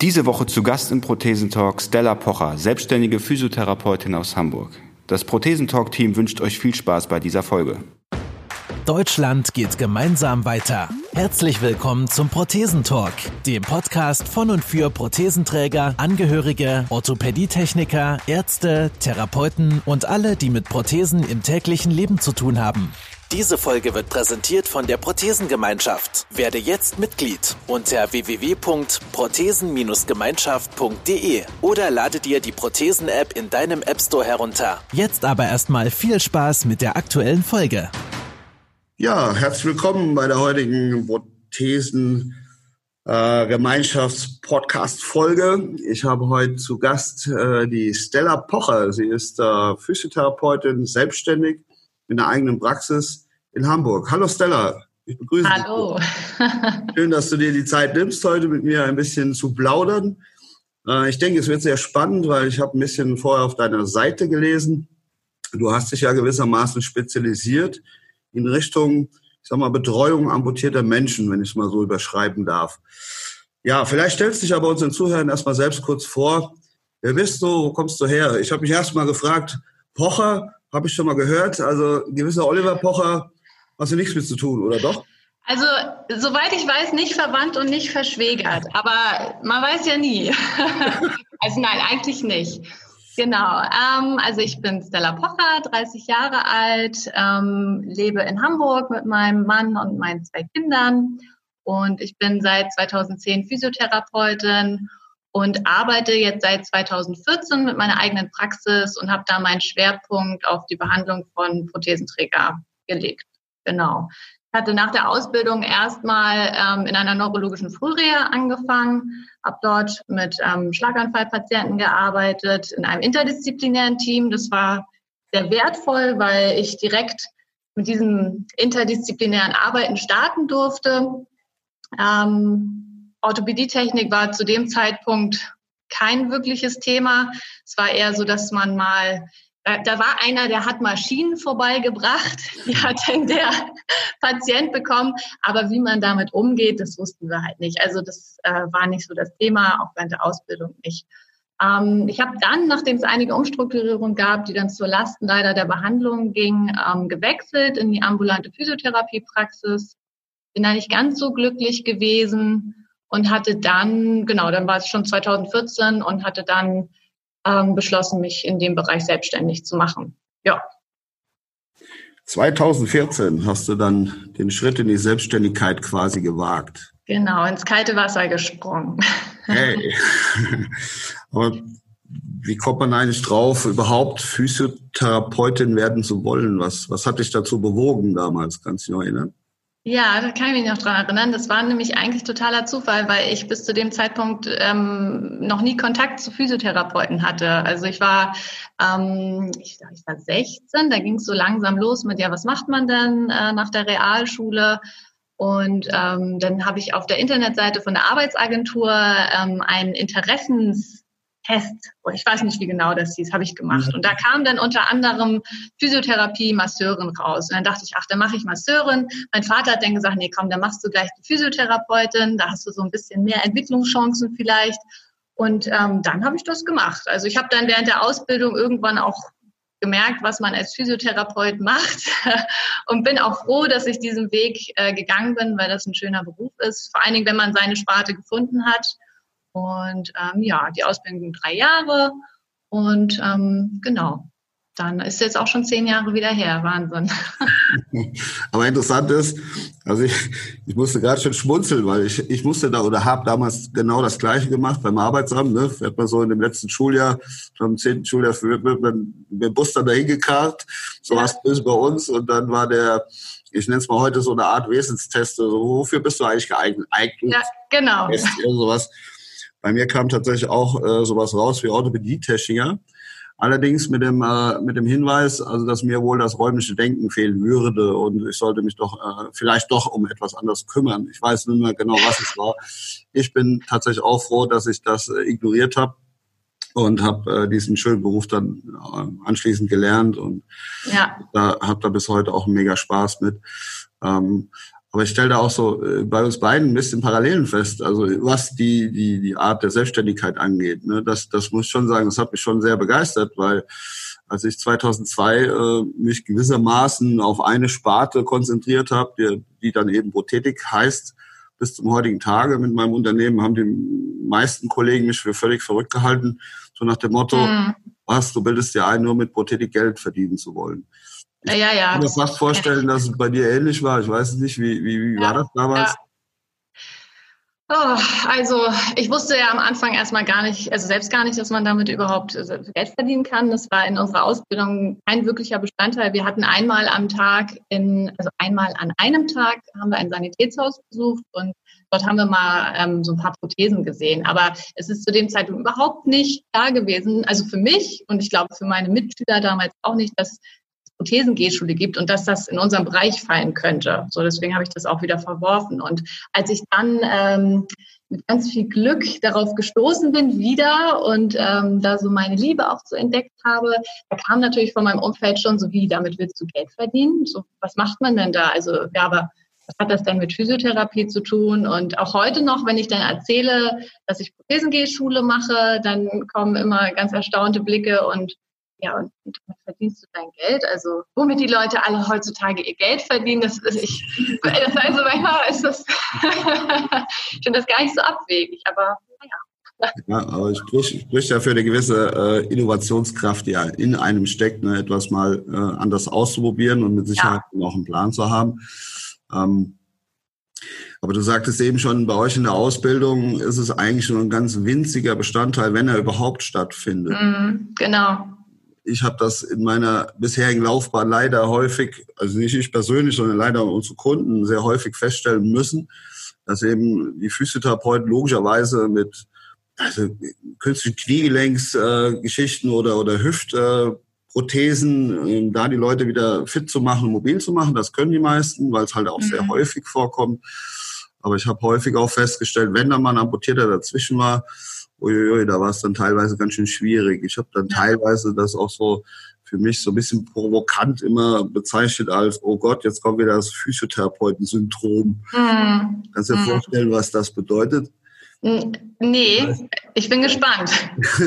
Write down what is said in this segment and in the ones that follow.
Diese Woche zu Gast im Prothesentalk Stella Pocher, selbstständige Physiotherapeutin aus Hamburg. Das Prothesentalk-Team wünscht euch viel Spaß bei dieser Folge. Deutschland geht gemeinsam weiter. Herzlich willkommen zum Prothesentalk, dem Podcast von und für Prothesenträger, Angehörige, Orthopädietechniker, Ärzte, Therapeuten und alle, die mit Prothesen im täglichen Leben zu tun haben. Diese Folge wird präsentiert von der Prothesengemeinschaft. Werde jetzt Mitglied unter www.prothesen-gemeinschaft.de oder lade dir die Prothesen-App in deinem App Store herunter. Jetzt aber erstmal viel Spaß mit der aktuellen Folge. Ja, herzlich willkommen bei der heutigen Prothesen äh, Gemeinschafts-Podcast-Folge. Ich habe heute zu Gast äh, die Stella Pocher. Sie ist äh, Physiotherapeutin, selbstständig mit einer eigenen Praxis in Hamburg. Hallo Stella, ich begrüße Hallo. dich. Hallo. Schön, dass du dir die Zeit nimmst, heute mit mir ein bisschen zu plaudern. Äh, ich denke, es wird sehr spannend, weil ich habe ein bisschen vorher auf deiner Seite gelesen. Du hast dich ja gewissermaßen spezialisiert in Richtung, ich sag mal, Betreuung amputierter Menschen, wenn ich es mal so überschreiben darf. Ja, vielleicht stellst du dich aber unseren Zuhörern erstmal selbst kurz vor. Wer bist du? Wo kommst du her? Ich habe mich erstmal gefragt, Pocher, habe ich schon mal gehört. Also gewisser Oliver Pocher hast du nichts mit zu tun, oder doch? Also, soweit ich weiß, nicht verwandt und nicht verschwägert. Aber man weiß ja nie. also nein, eigentlich nicht. Genau. Ähm, also ich bin Stella Pocher, 30 Jahre alt, ähm, lebe in Hamburg mit meinem Mann und meinen zwei Kindern. Und ich bin seit 2010 Physiotherapeutin und arbeite jetzt seit 2014 mit meiner eigenen Praxis und habe da meinen Schwerpunkt auf die Behandlung von Prothesenträger gelegt. Genau. Ich hatte nach der Ausbildung erstmal ähm, in einer neurologischen Frühreha angefangen, habe dort mit ähm, Schlaganfallpatienten gearbeitet, in einem interdisziplinären Team. Das war sehr wertvoll, weil ich direkt mit diesem interdisziplinären Arbeiten starten durfte. Ähm, Orthopädietechnik war zu dem Zeitpunkt kein wirkliches Thema. Es war eher so, dass man mal, da war einer, der hat Maschinen vorbeigebracht, die hat dann der Patient bekommen, aber wie man damit umgeht, das wussten wir halt nicht. Also das äh, war nicht so das Thema, auch während der Ausbildung nicht. Ähm, ich habe dann, nachdem es einige Umstrukturierungen gab, die dann zur Lasten leider der Behandlung ging, ähm, gewechselt in die ambulante Physiotherapiepraxis. Bin da nicht ganz so glücklich gewesen und hatte dann, genau, dann war es schon 2014 und hatte dann ähm, beschlossen, mich in dem Bereich selbstständig zu machen. Ja. 2014 hast du dann den Schritt in die Selbstständigkeit quasi gewagt. Genau, ins kalte Wasser gesprungen. Hey. Aber wie kommt man eigentlich drauf, überhaupt Physiotherapeutin werden zu wollen? Was, was hat dich dazu bewogen damals? Kannst du dich noch erinnern? Ja, da kann ich mich noch dran erinnern. Das war nämlich eigentlich totaler Zufall, weil ich bis zu dem Zeitpunkt ähm, noch nie Kontakt zu Physiotherapeuten hatte. Also ich war, ähm, ich, ich war 16, da ging es so langsam los mit, ja, was macht man denn äh, nach der Realschule? Und ähm, dann habe ich auf der Internetseite von der Arbeitsagentur ähm, einen Interessens Test, ich weiß nicht, wie genau das hieß, habe ich gemacht. Und da kam dann unter anderem Physiotherapie, Masseurin raus. Und dann dachte ich, ach, dann mache ich Masseurin. Mein Vater hat dann gesagt, nee, komm, dann machst du gleich die Physiotherapeutin, da hast du so ein bisschen mehr Entwicklungschancen vielleicht. Und ähm, dann habe ich das gemacht. Also ich habe dann während der Ausbildung irgendwann auch gemerkt, was man als Physiotherapeut macht und bin auch froh, dass ich diesen Weg äh, gegangen bin, weil das ein schöner Beruf ist. Vor allen Dingen, wenn man seine Sparte gefunden hat und ähm, ja, die Ausbildung ging drei Jahre. Und ähm, genau, dann ist jetzt auch schon zehn Jahre wieder her. Wahnsinn. Aber interessant ist, also ich, ich musste gerade schon schmunzeln, weil ich, ich musste da oder habe damals genau das Gleiche gemacht beim Arbeitsamt. Ne? Wird man so in dem letzten Schuljahr, schon im zehnten Schuljahr, wird man mit dem Bus dann dahin gekarrt. So ja. was ist bei uns. Und dann war der, ich nenne es mal heute so eine Art Wesenstest. Also, wofür bist du eigentlich geeignet? Ja, genau. Test, sowas. Bei mir kam tatsächlich auch äh, sowas raus wie Orthopädie-Techniker. Allerdings mit dem, äh, mit dem Hinweis, also dass mir wohl das räumliche Denken fehlen würde und ich sollte mich doch äh, vielleicht doch um etwas anderes kümmern. Ich weiß nicht mehr genau, was es war. Ich bin tatsächlich auch froh, dass ich das äh, ignoriert habe und habe äh, diesen schönen Beruf dann äh, anschließend gelernt und ja. da habe da bis heute auch mega Spaß mit. Ähm, Aber ich stelle da auch so äh, bei uns beiden ein bisschen Parallelen fest, also was die, die, die Art der Selbstständigkeit angeht. Ne? Das, das muss ich schon sagen, das hat mich schon sehr begeistert, weil als ich 2002 äh, mich gewissermaßen auf eine Sparte konzentriert habe, die, die dann eben Prothetik heißt, bis zum heutigen Tage mit meinem Unternehmen haben die meisten Kollegen mich für völlig verrückt gehalten, so nach dem Motto, mhm. was, du bildest dir ein, nur mit Prothetik Geld verdienen zu wollen. Ich ja, ja, kann mir fast vorstellen, dass es bei dir ähnlich war. Ich weiß es nicht, wie, wie, wie ja, war das damals? Ja. Oh, also ich wusste ja am Anfang erstmal gar nicht, also selbst gar nicht, dass man damit überhaupt äh, Geld verdienen kann. Das war in unserer Ausbildung kein wirklicher Bestandteil. Wir hatten einmal am Tag, in, also einmal an einem Tag haben wir ein Sanitätshaus besucht und dort haben wir mal ähm, so ein paar Prothesen gesehen. Aber es ist zu dem Zeitpunkt überhaupt nicht da gewesen, also für mich und ich glaube für meine Mitschüler damals auch nicht, dass Prothesengehschule gibt und dass das in unserem Bereich fallen könnte. So, deswegen habe ich das auch wieder verworfen. Und als ich dann ähm, mit ganz viel Glück darauf gestoßen bin wieder und ähm, da so meine Liebe auch so entdeckt habe, da kam natürlich von meinem Umfeld schon so, wie, damit willst du Geld verdienen? So, was macht man denn da? Also, ja, aber was hat das denn mit Physiotherapie zu tun? Und auch heute noch, wenn ich dann erzähle, dass ich Prothesengehschule mache, dann kommen immer ganz erstaunte Blicke und ja, und, damit verdienst du dein Geld. Also, womit die Leute alle heutzutage ihr Geld verdienen, das ist, ich, das also manchmal ist das, ich finde das gar nicht so abwegig, aber naja. Ja, aber es spricht, spricht ja für eine gewisse äh, Innovationskraft, die ja in einem steckt, ne, etwas mal äh, anders auszuprobieren und mit Sicherheit ja. auch einen Plan zu haben. Ähm, aber du sagtest eben schon, bei euch in der Ausbildung ist es eigentlich nur ein ganz winziger Bestandteil, wenn er überhaupt stattfindet. Mm, genau ich habe das in meiner bisherigen Laufbahn leider häufig, also nicht ich persönlich, sondern leider unsere Kunden sehr häufig feststellen müssen, dass eben die Physiotherapeuten logischerweise mit also künstlichen Kniegelenksgeschichten äh, oder, oder Hüftprothesen, äh, da die Leute wieder fit zu machen, mobil zu machen, das können die meisten, weil es halt auch mhm. sehr häufig vorkommt. Aber ich habe häufig auch festgestellt, wenn da mal ein Amputierter dazwischen war, uiuiui, da war es dann teilweise ganz schön schwierig. Ich habe dann teilweise das auch so für mich so ein bisschen provokant immer bezeichnet als, oh Gott, jetzt kommt wieder das Physiotherapeuten-Syndrom. Mhm. Kannst du dir mhm. vorstellen, was das bedeutet? Nee, ich bin gespannt.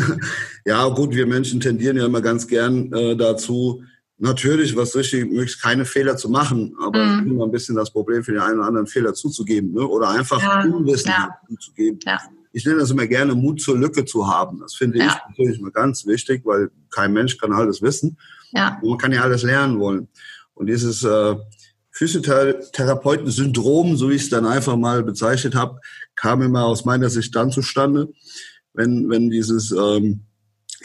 ja, gut, wir Menschen tendieren ja immer ganz gern äh, dazu, natürlich was richtig möglichst keine Fehler zu machen, aber mhm. immer ein bisschen das Problem für den einen oder anderen Fehler zuzugeben ne? oder einfach ja. Unwissen ja. zuzugeben. Ja ich nenne das immer gerne, Mut zur Lücke zu haben. Das finde ja. ich natürlich mal ganz wichtig, weil kein Mensch kann alles wissen. Ja. Und man kann ja alles lernen wollen. Und dieses äh, Physiotherapeuten-Syndrom, so wie ich es dann einfach mal bezeichnet habe, kam immer aus meiner Sicht dann zustande, wenn, wenn dieses ähm,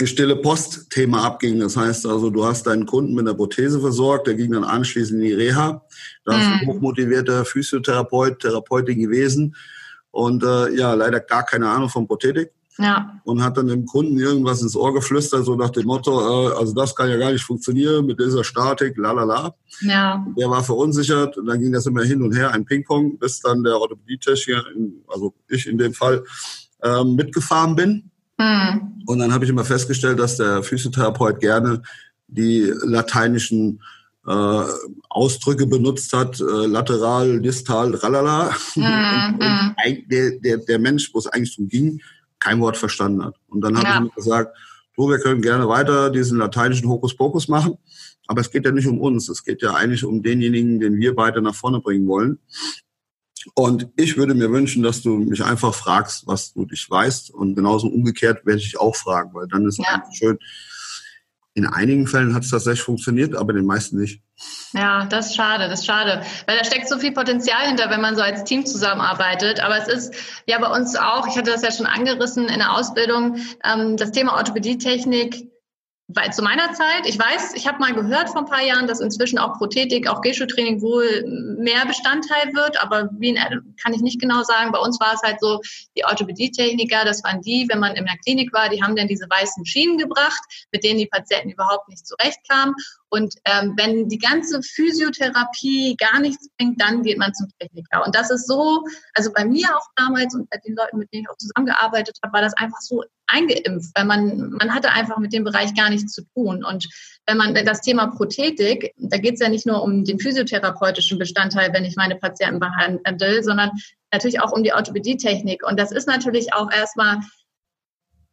stille Post-Thema abging. Das heißt also, du hast deinen Kunden mit einer Prothese versorgt, der ging dann anschließend in die Reha. Da ist ein mhm. hochmotivierter Physiotherapeut, Therapeutin gewesen und äh, ja, leider gar keine Ahnung von Prothetik. Ja. Und hat dann dem Kunden irgendwas ins Ohr geflüstert, so nach dem Motto, äh, also das kann ja gar nicht funktionieren mit dieser Statik, la la la. Ja. Der war verunsichert und dann ging das immer hin und her, ein Ping-Pong, bis dann der Orthopädietechniker, also ich in dem Fall, äh, mitgefahren bin. Mhm. Und dann habe ich immer festgestellt, dass der Physiotherapeut gerne die lateinischen äh, Ausdrücke benutzt hat, äh, lateral, distal, tralala. Mm, und, der, der, der Mensch, wo es eigentlich darum ging, kein Wort verstanden hat. Und dann habe ja. ich ihm gesagt, du, wir können gerne weiter diesen lateinischen Hokuspokus machen, aber es geht ja nicht um uns, es geht ja eigentlich um denjenigen, den wir beide nach vorne bringen wollen. Und ich würde mir wünschen, dass du mich einfach fragst, was du dich weißt. Und genauso umgekehrt werde ich auch fragen, weil dann ist es ja. schön, in einigen Fällen hat es tatsächlich funktioniert, aber in den meisten nicht. Ja, das ist schade, das ist schade. Weil da steckt so viel Potenzial hinter, wenn man so als Team zusammenarbeitet. Aber es ist ja bei uns auch, ich hatte das ja schon angerissen in der Ausbildung, ähm, das Thema Orthopädietechnik weil zu meiner Zeit, ich weiß, ich habe mal gehört vor ein paar Jahren, dass inzwischen auch Prothetik, auch Geschotraining wohl mehr Bestandteil wird, aber wie kann ich nicht genau sagen. Bei uns war es halt so, die Orthopädietechniker, das waren die, wenn man in der Klinik war, die haben dann diese weißen Schienen gebracht, mit denen die Patienten überhaupt nicht zurechtkamen. Und ähm, wenn die ganze Physiotherapie gar nichts bringt, dann geht man zum Techniker. Und das ist so, also bei mir auch damals und bei den Leuten, mit denen ich auch zusammengearbeitet habe, war das einfach so eingeimpft, weil man, man hatte einfach mit dem Bereich gar nichts zu tun. Und wenn man das Thema Prothetik, da geht es ja nicht nur um den physiotherapeutischen Bestandteil, wenn ich meine Patienten behandle, sondern natürlich auch um die Orthopädietechnik. Und das ist natürlich auch erstmal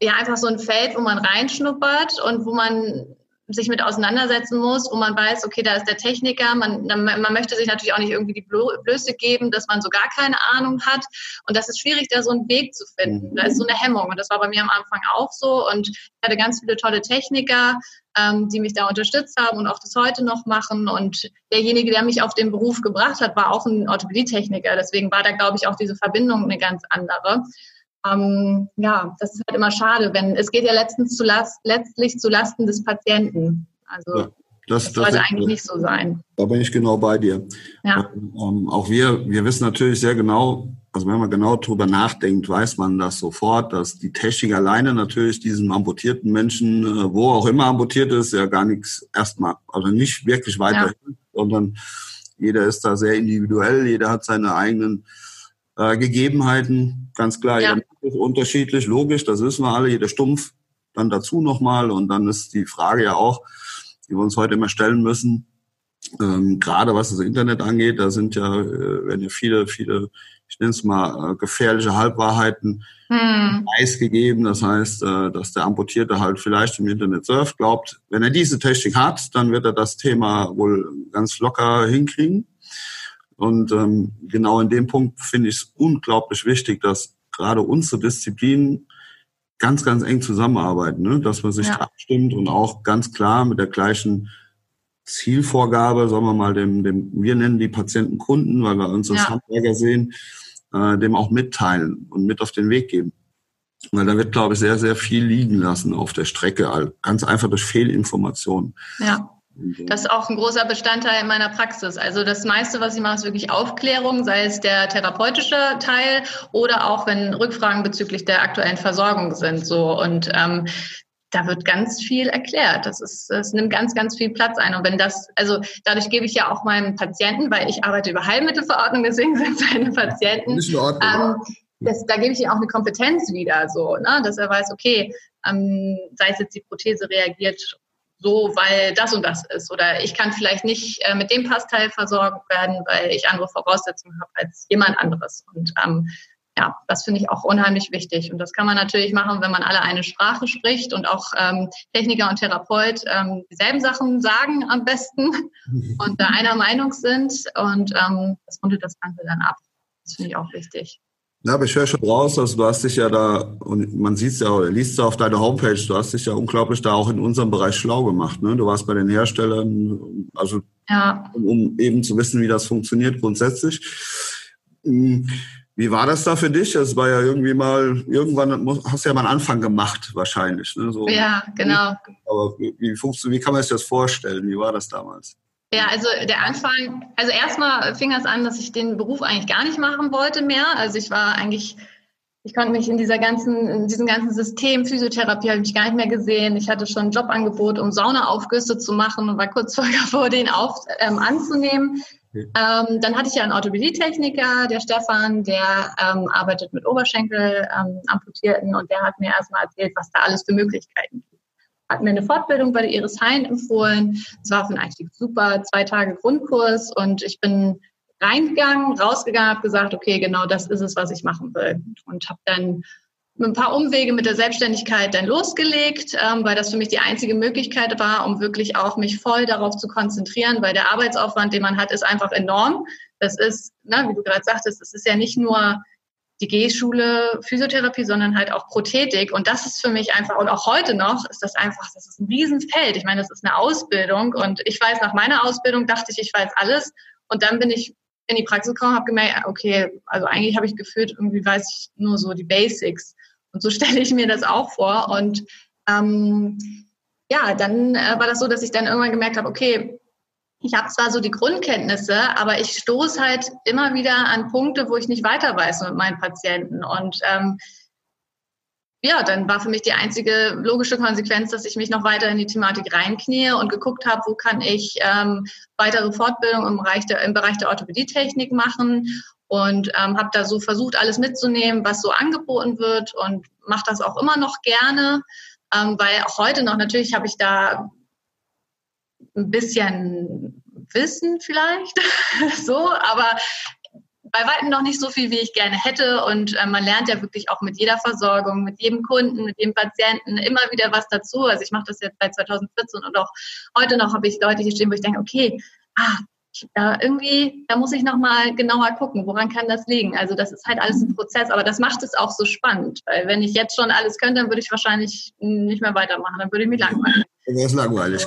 ja einfach so ein Feld, wo man reinschnuppert und wo man sich mit auseinandersetzen muss, wo man weiß, okay, da ist der Techniker, man, man möchte sich natürlich auch nicht irgendwie die Blöße geben, dass man so gar keine Ahnung hat. Und das ist schwierig, da so einen Weg zu finden. Da ist so eine Hemmung. Und das war bei mir am Anfang auch so. Und ich hatte ganz viele tolle Techniker, ähm, die mich da unterstützt haben und auch das heute noch machen. Und derjenige, der mich auf den Beruf gebracht hat, war auch ein Orthopädietechniker. Deswegen war da, glaube ich, auch diese Verbindung eine ganz andere. Ähm, ja, das ist halt immer schade, wenn es geht ja letztens zu last, letztlich zu Lasten des Patienten. Also ja, das, das, sollte eigentlich nicht so sein. Da bin ich genau bei dir. Ja. Ähm, auch wir, wir wissen natürlich sehr genau, also wenn man genau drüber nachdenkt, weiß man das sofort, dass die Technik alleine natürlich diesen amputierten Menschen, äh, wo auch immer amputiert ist, ja gar nichts erstmal, also nicht wirklich weiterhilft, ja. sondern jeder ist da sehr individuell, jeder hat seine eigenen äh, Gegebenheiten, ganz klar. Ja. Ist unterschiedlich, logisch, das wissen wir alle, jeder Stumpf dann dazu nochmal. Und dann ist die Frage ja auch, die wir uns heute immer stellen müssen, ähm, gerade was das Internet angeht, da sind ja, äh, werden ja viele, viele, ich nenne es mal, äh, gefährliche Halbwahrheiten hm. preisgegeben. Das heißt, äh, dass der Amputierte halt vielleicht im Internet surft, glaubt, wenn er diese Technik hat, dann wird er das Thema wohl ganz locker hinkriegen. Und ähm, genau in dem Punkt finde ich es unglaublich wichtig, dass gerade unsere Disziplinen ganz, ganz eng zusammenarbeiten, ne? dass man sich ja. abstimmt und auch ganz klar mit der gleichen Zielvorgabe, sagen wir mal, dem, dem wir nennen die Patienten Kunden, weil wir uns als ja. Handwerker sehen, äh, dem auch mitteilen und mit auf den Weg geben. Weil da wird, glaube ich, sehr, sehr viel liegen lassen auf der Strecke, ganz einfach durch Fehlinformationen. Ja. Das ist auch ein großer Bestandteil in meiner Praxis. Also das meiste, was ich mache, ist wirklich Aufklärung, sei es der therapeutische Teil oder auch wenn Rückfragen bezüglich der aktuellen Versorgung sind. So und ähm, da wird ganz viel erklärt. Das ist, das nimmt ganz, ganz viel Platz ein. Und wenn das, also dadurch gebe ich ja auch meinen Patienten, weil ich arbeite über Heilmittelverordnung, deswegen sind seine Patienten. Nicht in Ordnung. Ähm, das, da gebe ich ihm auch eine Kompetenz wieder, so, ne, dass er weiß, okay, ähm, sei es jetzt die Prothese reagiert so, weil das und das ist. Oder ich kann vielleicht nicht äh, mit dem Passteil versorgt werden, weil ich andere Voraussetzungen habe als jemand anderes. Und ähm, ja, das finde ich auch unheimlich wichtig. Und das kann man natürlich machen, wenn man alle eine Sprache spricht und auch ähm, Techniker und Therapeut ähm, dieselben Sachen sagen am besten und da einer Meinung sind. Und ähm, das rundet das Ganze dann ab. Das finde ich auch wichtig. Ja, aber ich höre schon raus, also du hast dich ja da, und man sieht es ja oder liest es auf deiner Homepage, du hast dich ja unglaublich da auch in unserem Bereich schlau gemacht. Ne? Du warst bei den Herstellern, also ja. um, um eben zu wissen, wie das funktioniert grundsätzlich. Hm, wie war das da für dich? Es war ja irgendwie mal, irgendwann hast du ja mal einen Anfang gemacht, wahrscheinlich. Ne? So, ja, genau. Aber wie, wie, wie kann man sich das vorstellen? Wie war das damals? Ja, also der Anfang, also erstmal fing es an, dass ich den Beruf eigentlich gar nicht machen wollte mehr. Also ich war eigentlich, ich konnte mich in dieser ganzen, in diesem ganzen System Physiotherapie habe ich mich gar nicht mehr gesehen. Ich hatte schon ein Jobangebot, um Saunaaufgüsse zu machen und war kurz vor, den auf, ähm, anzunehmen. Ähm, dann hatte ich ja einen Orthopädietechniker, der Stefan, der ähm, arbeitet mit Oberschenkel ähm, amputierten und der hat mir erstmal erzählt, was da alles für Möglichkeiten gibt hat mir eine Fortbildung bei Iris Hein empfohlen. Es war für Einstieg super, zwei Tage Grundkurs und ich bin reingegangen, rausgegangen, habe gesagt, okay, genau das ist es, was ich machen will. Und habe dann mit ein paar Umwege mit der Selbstständigkeit dann losgelegt, ähm, weil das für mich die einzige Möglichkeit war, um wirklich auch mich voll darauf zu konzentrieren, weil der Arbeitsaufwand, den man hat, ist einfach enorm. Das ist, na, wie du gerade sagtest, es ist ja nicht nur die G-Schule Physiotherapie, sondern halt auch Prothetik. Und das ist für mich einfach, und auch heute noch, ist das einfach, das ist ein Riesenfeld. Ich meine, das ist eine Ausbildung. Und ich weiß, nach meiner Ausbildung dachte ich, ich weiß alles. Und dann bin ich in die Praxis gekommen, habe gemerkt, okay, also eigentlich habe ich gefühlt, irgendwie weiß ich nur so die Basics. Und so stelle ich mir das auch vor. Und ähm, ja, dann äh, war das so, dass ich dann irgendwann gemerkt habe, okay, ich habe zwar so die Grundkenntnisse, aber ich stoße halt immer wieder an Punkte, wo ich nicht weiter weiß mit meinen Patienten. Und ähm, ja, dann war für mich die einzige logische Konsequenz, dass ich mich noch weiter in die Thematik reinknie und geguckt habe, wo kann ich ähm, weitere Fortbildung im Bereich der, im Bereich der Orthopädietechnik machen und ähm, habe da so versucht, alles mitzunehmen, was so angeboten wird und mache das auch immer noch gerne, ähm, weil auch heute noch natürlich habe ich da ein bisschen Wissen vielleicht so, aber bei weitem noch nicht so viel, wie ich gerne hätte. Und äh, man lernt ja wirklich auch mit jeder Versorgung, mit jedem Kunden, mit jedem Patienten immer wieder was dazu. Also ich mache das jetzt seit 2014 und auch heute noch habe ich Leute hier stehen, wo ich denke, okay, ah, da irgendwie, da muss ich nochmal genauer gucken, woran kann das liegen? Also das ist halt alles ein Prozess, aber das macht es auch so spannend, weil wenn ich jetzt schon alles könnte, dann würde ich wahrscheinlich nicht mehr weitermachen, dann würde ich mich langweilen. Das ist langweilig.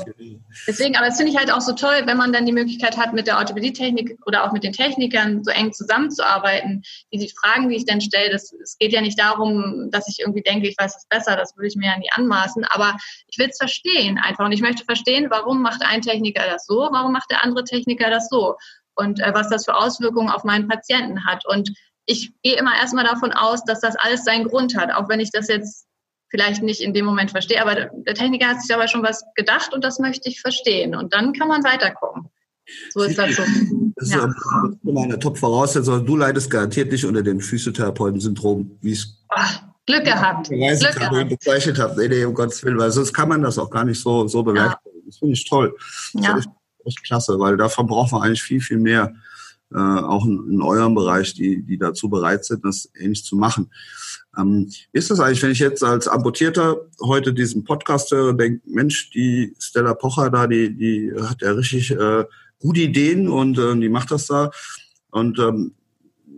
Deswegen, aber das finde ich halt auch so toll, wenn man dann die Möglichkeit hat, mit der Orthopädietechnik oder auch mit den Technikern so eng zusammenzuarbeiten. Die, die Fragen, die ich dann stelle, das, es geht ja nicht darum, dass ich irgendwie denke, ich weiß es besser, das würde ich mir ja nie anmaßen, aber ich will es verstehen einfach und ich möchte verstehen, warum macht ein Techniker das so, warum macht der andere Techniker das so und äh, was das für Auswirkungen auf meinen Patienten hat. Und ich gehe immer erstmal davon aus, dass das alles seinen Grund hat, auch wenn ich das jetzt vielleicht nicht in dem Moment verstehe, aber der Techniker hat sich dabei schon was gedacht und das möchte ich verstehen. Und dann kann man weiterkommen. So ist das so. Das ist ja. immer eine Top-Voraussetzung. Du leidest garantiert nicht unter dem Physiotherapeuten-Syndrom, wie es Glück gehabt. Glück gehabt. bezeichnet habe. Nee, nee, um Gottes Willen, weil sonst kann man das auch gar nicht so, so bewerkstelligen. Ja. Das finde ich toll. Das ja. ich echt klasse, weil davon braucht man eigentlich viel, viel mehr, äh, auch in, in eurem Bereich, die, die dazu bereit sind, das ähnlich zu machen. Ähm, ist das eigentlich, wenn ich jetzt als Amputierter heute diesen Podcast höre, denke, Mensch, die Stella Pocher da, die, die hat ja richtig äh, gute Ideen und äh, die macht das da. Und ähm,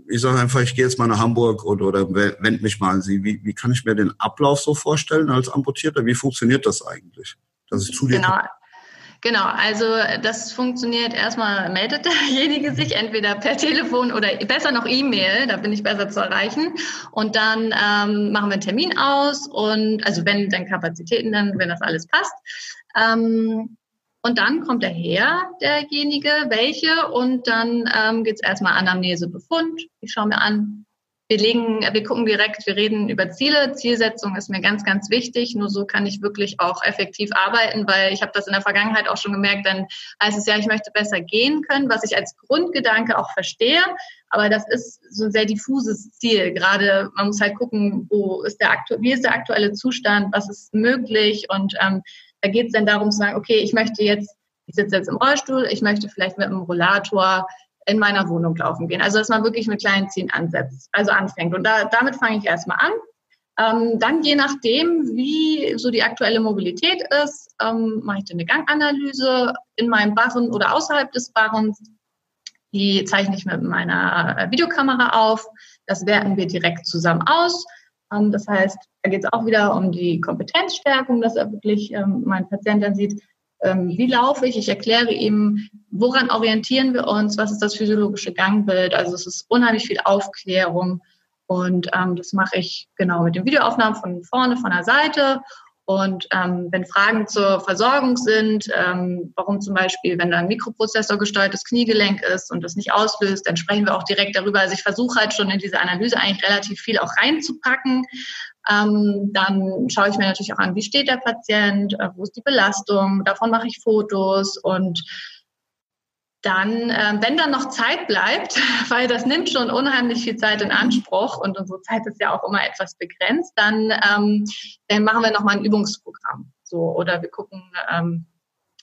ich sage einfach, ich gehe jetzt mal nach Hamburg und, oder wende mich mal an Sie. Wie, wie kann ich mir den Ablauf so vorstellen als Amputierter? Wie funktioniert das eigentlich? Dass ich zu dir genau. Genau, also das funktioniert erstmal, meldet derjenige sich entweder per Telefon oder besser noch E-Mail, da bin ich besser zu erreichen. Und dann ähm, machen wir einen Termin aus und also wenn dann Kapazitäten, dann, wenn das alles passt. Ähm, und dann kommt er her, derjenige, welche, und dann ähm, geht es erstmal Anamnese, Befund. Ich schaue mir an, wir legen, wir gucken direkt, wir reden über Ziele. Zielsetzung ist mir ganz, ganz wichtig. Nur so kann ich wirklich auch effektiv arbeiten, weil ich habe das in der Vergangenheit auch schon gemerkt, dann heißt es ja, ich möchte besser gehen können, was ich als Grundgedanke auch verstehe. Aber das ist so ein sehr diffuses Ziel. Gerade man muss halt gucken, wo ist der aktu wie ist der aktuelle Zustand, was ist möglich. Und ähm, da geht es dann darum zu sagen, okay, ich möchte jetzt, ich sitze jetzt im Rollstuhl, ich möchte vielleicht mit einem Rollator in meiner Wohnung laufen gehen. Also dass man wirklich mit kleinen Zielen ansetzt, also anfängt. Und da, damit fange ich erstmal an. Ähm, dann je nachdem, wie so die aktuelle Mobilität ist, ähm, mache ich dann eine Ganganalyse in meinem Barren oder außerhalb des Barrens. Die zeichne ich mit meiner Videokamera auf. Das werten wir direkt zusammen aus. Ähm, das heißt, da geht es auch wieder um die Kompetenzstärkung, dass er wirklich ähm, mein Patient dann sieht, ähm, wie laufe ich? Ich erkläre ihm, woran orientieren wir uns? Was ist das physiologische Gangbild? Also es ist unheimlich viel Aufklärung. Und ähm, das mache ich genau mit den Videoaufnahmen von vorne, von der Seite. Und ähm, wenn Fragen zur Versorgung sind, ähm, warum zum Beispiel, wenn da ein Mikroprozessor gesteuertes Kniegelenk ist und das nicht auslöst, dann sprechen wir auch direkt darüber. Also ich versuche halt schon in diese Analyse eigentlich relativ viel auch reinzupacken. Ähm, dann schaue ich mir natürlich auch an, wie steht der Patient, äh, wo ist die Belastung, davon mache ich Fotos und dann, äh, wenn dann noch Zeit bleibt, weil das nimmt schon unheimlich viel Zeit in Anspruch und unsere Zeit ist ja auch immer etwas begrenzt, dann, ähm, dann machen wir nochmal ein Übungsprogramm. So, oder wir gucken, ähm,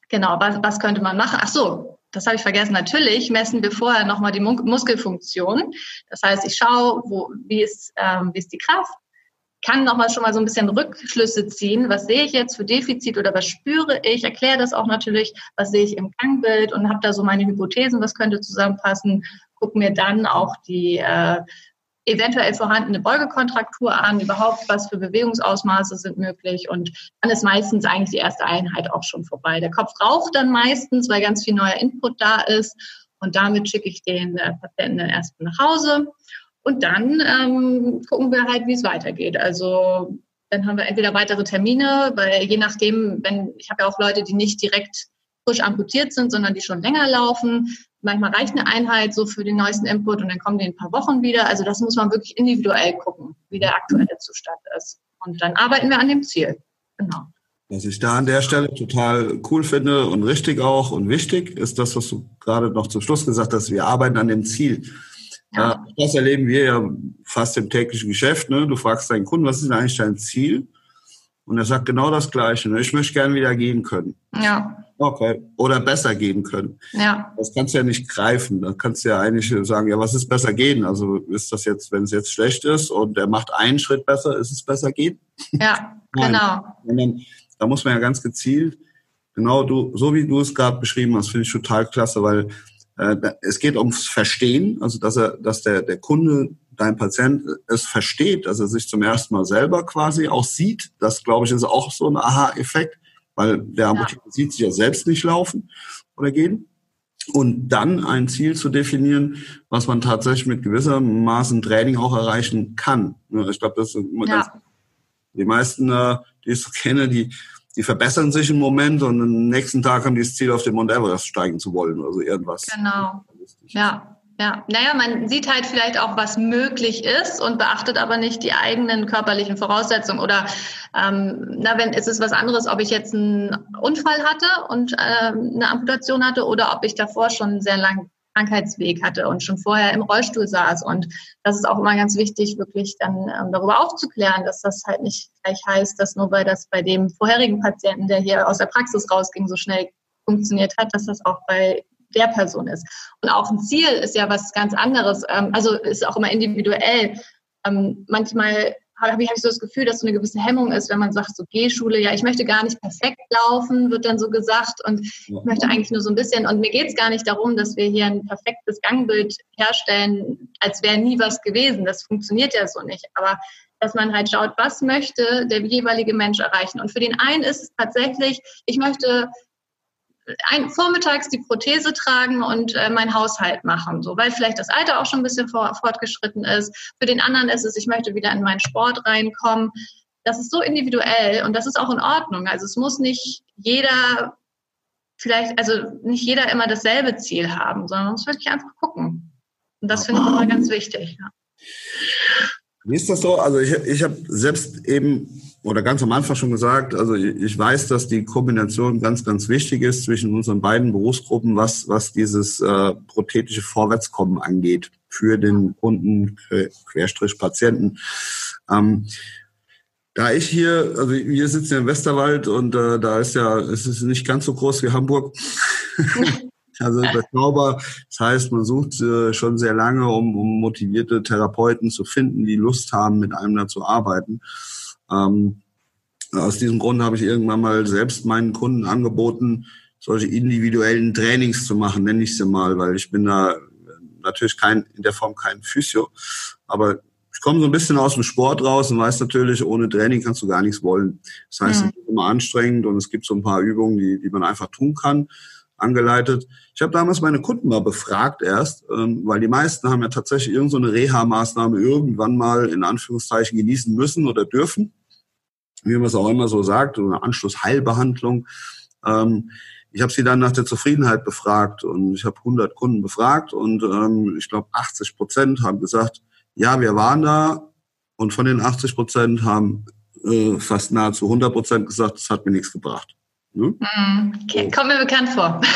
genau, was, was könnte man machen? Ach so, das habe ich vergessen. Natürlich messen wir vorher nochmal die Muskelfunktion. Das heißt, ich schaue, wo, wie, ist, ähm, wie ist die Kraft, kann nochmal schon mal so ein bisschen Rückschlüsse ziehen. Was sehe ich jetzt für Defizit oder was spüre ich? Erkläre das auch natürlich, was sehe ich im Gangbild und habe da so meine Hypothesen, was könnte zusammenpassen. Gucke mir dann auch die äh, eventuell vorhandene Beugekontraktur an, überhaupt was für Bewegungsausmaße sind möglich und dann ist meistens eigentlich die erste Einheit auch schon vorbei. Der Kopf raucht dann meistens, weil ganz viel neuer Input da ist und damit schicke ich den äh, Patienten dann erstmal nach Hause und dann ähm, gucken wir halt, wie es weitergeht. Also dann haben wir entweder weitere Termine, weil je nachdem, wenn ich habe ja auch Leute, die nicht direkt frisch amputiert sind, sondern die schon länger laufen. Manchmal reicht eine Einheit so für den neuesten Input und dann kommen die in ein paar Wochen wieder. Also das muss man wirklich individuell gucken, wie der aktuelle Zustand ist. Und dann arbeiten wir an dem Ziel. Genau. Was ich da an der Stelle total cool finde und richtig auch und wichtig, ist das, was du gerade noch zum Schluss gesagt hast. Wir arbeiten an dem Ziel. Ja. Das erleben wir ja fast im täglichen Geschäft. Ne? Du fragst deinen Kunden, was ist denn eigentlich dein Ziel? Und er sagt genau das Gleiche. Ne? Ich möchte gerne wieder gehen können. Ja. Okay. Oder besser gehen können. Ja. Das kannst du ja nicht greifen. Da kannst du ja eigentlich sagen, ja, was ist besser gehen? Also ist das jetzt, wenn es jetzt schlecht ist und er macht einen Schritt besser, ist es besser gehen? Ja, genau. Dann da muss man ja ganz gezielt, genau du, so wie du es gerade beschrieben hast, finde ich total klasse, weil es geht ums Verstehen, also dass er, dass der, der Kunde, dein Patient es versteht, dass er sich zum ersten Mal selber quasi auch sieht. Das, glaube ich, ist auch so ein Aha-Effekt, weil der ja. sieht sich ja selbst nicht laufen oder gehen. Und dann ein Ziel zu definieren, was man tatsächlich mit gewissermaßen Training auch erreichen kann. Ich glaube, das ist immer ja. ganz die meisten, äh, die ich so kenne, die, die verbessern sich im Moment und am nächsten Tag haben die das Ziel, auf den Mount Everest steigen zu wollen oder so irgendwas. Genau. Ja. Ja, naja, man sieht halt vielleicht auch, was möglich ist und beachtet aber nicht die eigenen körperlichen Voraussetzungen. Oder ähm, na, wenn ist es was anderes, ob ich jetzt einen Unfall hatte und ähm, eine Amputation hatte oder ob ich davor schon sehr lang Krankheitsweg hatte und schon vorher im Rollstuhl saß. Und das ist auch immer ganz wichtig, wirklich dann ähm, darüber aufzuklären, dass das halt nicht gleich heißt, dass nur weil das bei dem vorherigen Patienten, der hier aus der Praxis rausging, so schnell funktioniert hat, dass das auch bei der Person ist. Und auch ein Ziel ist ja was ganz anderes. Ähm, also ist auch immer individuell. Ähm, manchmal habe ich, hab ich so das Gefühl, dass so eine gewisse Hemmung ist, wenn man sagt, so Gehschule, ja, ich möchte gar nicht perfekt laufen, wird dann so gesagt und ich möchte eigentlich nur so ein bisschen und mir geht es gar nicht darum, dass wir hier ein perfektes Gangbild herstellen, als wäre nie was gewesen. Das funktioniert ja so nicht. Aber dass man halt schaut, was möchte der jeweilige Mensch erreichen. Und für den einen ist es tatsächlich, ich möchte ein, vormittags die Prothese tragen und äh, mein Haushalt machen, so weil vielleicht das Alter auch schon ein bisschen vor, fortgeschritten ist. Für den anderen ist es, ich möchte wieder in meinen Sport reinkommen. Das ist so individuell und das ist auch in Ordnung. Also es muss nicht jeder vielleicht, also nicht jeder immer dasselbe Ziel haben, sondern man muss wirklich einfach gucken. Und das finde ich immer ganz wichtig. Ja. Wie ist das so? Also ich, ich habe selbst eben oder ganz am Anfang schon gesagt, also ich weiß, dass die Kombination ganz, ganz wichtig ist zwischen unseren beiden Berufsgruppen, was, was dieses äh, prothetische Vorwärtskommen angeht für den Kunden, Querstrich Patienten. Ähm, da ich hier, also wir sitzen ja im Westerwald und äh, da ist ja, es ist nicht ganz so groß wie Hamburg. also überschaubar. Das heißt, man sucht äh, schon sehr lange, um, um motivierte Therapeuten zu finden, die Lust haben, mit einem da zu arbeiten. Ähm, aus diesem Grund habe ich irgendwann mal selbst meinen Kunden angeboten, solche individuellen Trainings zu machen, nenne ich sie mal, weil ich bin da natürlich kein, in der Form kein Physio, aber ich komme so ein bisschen aus dem Sport raus und weiß natürlich, ohne Training kannst du gar nichts wollen. Das heißt, mhm. es ist immer anstrengend und es gibt so ein paar Übungen, die, die man einfach tun kann, angeleitet. Ich habe damals meine Kunden mal befragt erst, ähm, weil die meisten haben ja tatsächlich irgendeine so Reha-Maßnahme irgendwann mal in Anführungszeichen genießen müssen oder dürfen wie man es auch immer so sagt, eine Anschlussheilbehandlung. Ähm, ich habe sie dann nach der Zufriedenheit befragt und ich habe 100 Kunden befragt und ähm, ich glaube 80 Prozent haben gesagt, ja, wir waren da und von den 80 Prozent haben äh, fast nahezu 100 Prozent gesagt, es hat mir nichts gebracht. Ne? Okay. Kommt mir bekannt vor.